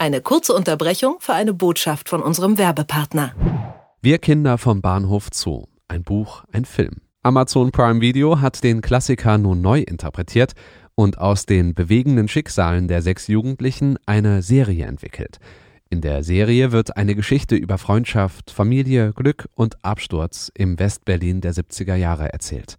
Eine kurze Unterbrechung für eine Botschaft von unserem Werbepartner. Wir Kinder vom Bahnhof Zoo. Ein Buch, ein Film. Amazon Prime Video hat den Klassiker nun neu interpretiert und aus den bewegenden Schicksalen der sechs Jugendlichen eine Serie entwickelt. In der Serie wird eine Geschichte über Freundschaft, Familie, Glück und Absturz im Westberlin der 70er Jahre erzählt.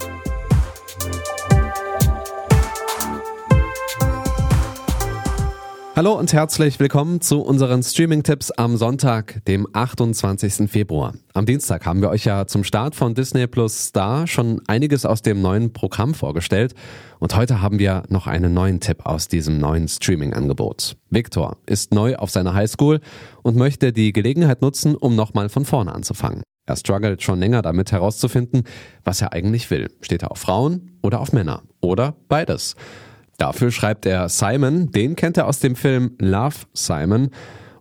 Hallo und herzlich willkommen zu unseren Streaming-Tipps am Sonntag, dem 28. Februar. Am Dienstag haben wir euch ja zum Start von Disney Plus Star schon einiges aus dem neuen Programm vorgestellt und heute haben wir noch einen neuen Tipp aus diesem neuen Streaming-Angebot. Victor ist neu auf seiner Highschool und möchte die Gelegenheit nutzen, um nochmal von vorne anzufangen. Er struggelt schon länger damit herauszufinden, was er eigentlich will. Steht er auf Frauen oder auf Männer? Oder beides? Dafür schreibt er Simon, den kennt er aus dem Film Love Simon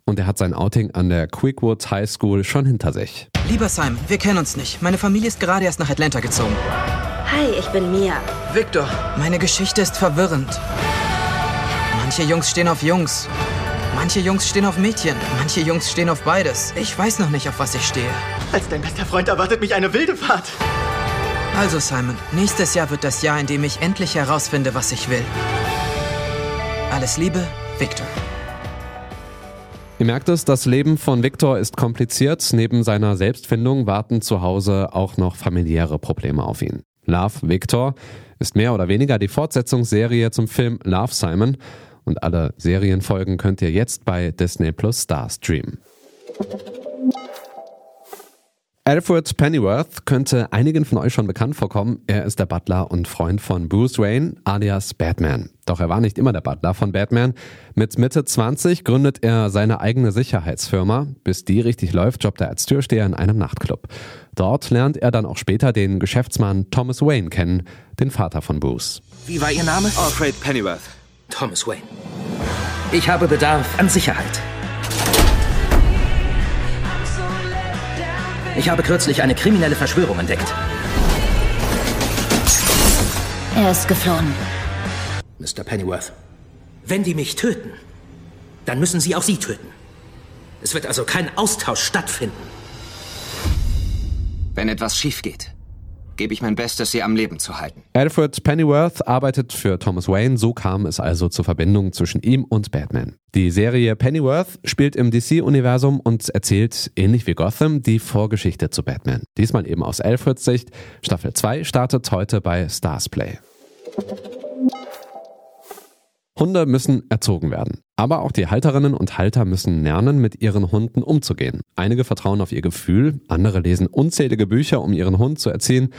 und er hat sein Outing an der Quickwood High School schon hinter sich. Lieber Simon, wir kennen uns nicht. Meine Familie ist gerade erst nach Atlanta gezogen. Hi, ich bin Mia. Victor, meine Geschichte ist verwirrend. Manche Jungs stehen auf Jungs. Manche Jungs stehen auf Mädchen. Manche Jungs stehen auf beides. Ich weiß noch nicht, auf was ich stehe. Als dein bester Freund erwartet mich eine wilde Fahrt. Also Simon, nächstes Jahr wird das Jahr, in dem ich endlich herausfinde, was ich will. Alles Liebe, Victor. Ihr merkt es, das Leben von Victor ist kompliziert. Neben seiner Selbstfindung warten zu Hause auch noch familiäre Probleme auf ihn. Love Victor ist mehr oder weniger die Fortsetzungsserie zum Film Love Simon und alle Serienfolgen könnt ihr jetzt bei Disney Plus Star streamen. Alfred Pennyworth könnte einigen von euch schon bekannt vorkommen. Er ist der Butler und Freund von Bruce Wayne, alias Batman. Doch er war nicht immer der Butler von Batman. Mit Mitte 20 gründet er seine eigene Sicherheitsfirma. Bis die richtig läuft, jobbt er als Türsteher in einem Nachtclub. Dort lernt er dann auch später den Geschäftsmann Thomas Wayne kennen, den Vater von Bruce. Wie war Ihr Name? Alfred Pennyworth. Thomas Wayne. Ich habe Bedarf an Sicherheit. Ich habe kürzlich eine kriminelle Verschwörung entdeckt. Er ist geflohen. Mr. Pennyworth, wenn die mich töten, dann müssen sie auch Sie töten. Es wird also kein Austausch stattfinden. Wenn etwas schief geht, gebe ich mein Bestes, sie am Leben zu halten. Alfred Pennyworth arbeitet für Thomas Wayne, so kam es also zur Verbindung zwischen ihm und Batman. Die Serie Pennyworth spielt im DC-Universum und erzählt, ähnlich wie Gotham, die Vorgeschichte zu Batman. Diesmal eben aus Alfreds Sicht. Staffel 2 startet heute bei Starsplay. Hunde müssen erzogen werden. Aber auch die Halterinnen und Halter müssen lernen, mit ihren Hunden umzugehen. Einige vertrauen auf ihr Gefühl, andere lesen unzählige Bücher, um ihren Hund zu erziehen.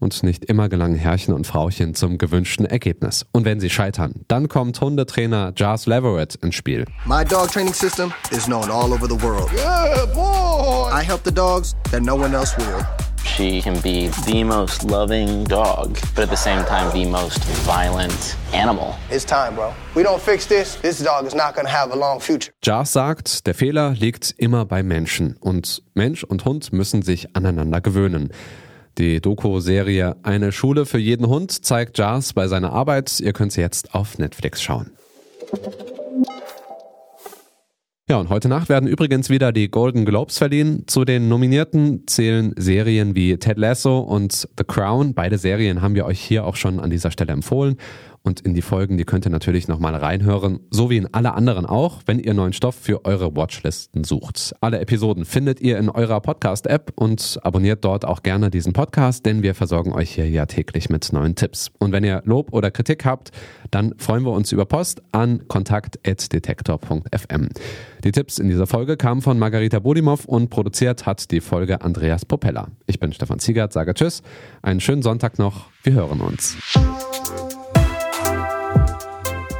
Und nicht immer gelangen Herrchen und Frauchen zum gewünschten Ergebnis. Und wenn sie scheitern, dann kommt Hundetrainer Jars Leverett ins Spiel. My dog training system is known all over the world. Yeah, boy! I help the dogs that no one else will. She can be the most loving dog, but at the same time, the most violent animal. It's time, bro. We don't fix this, this dog is not gonna have a long future. Jars sagt, der Fehler liegt immer bei Menschen und Mensch und Hund müssen sich aneinander gewöhnen. Die Doku-Serie Eine Schule für jeden Hund zeigt Jars bei seiner Arbeit. Ihr könnt sie jetzt auf Netflix schauen. Ja, und heute Nacht werden übrigens wieder die Golden Globes verliehen. Zu den Nominierten zählen Serien wie Ted Lasso und The Crown. Beide Serien haben wir euch hier auch schon an dieser Stelle empfohlen. Und in die Folgen, die könnt ihr natürlich nochmal reinhören, so wie in alle anderen auch, wenn ihr neuen Stoff für eure Watchlisten sucht. Alle Episoden findet ihr in eurer Podcast-App und abonniert dort auch gerne diesen Podcast, denn wir versorgen euch hier ja täglich mit neuen Tipps. Und wenn ihr Lob oder Kritik habt, dann freuen wir uns über Post an kontakt.detektor.fm. Die Tipps in dieser Folge kamen von Margarita Bodimov und produziert hat die Folge Andreas Popella. Ich bin Stefan Ziegert, sage Tschüss, einen schönen Sonntag noch, wir hören uns.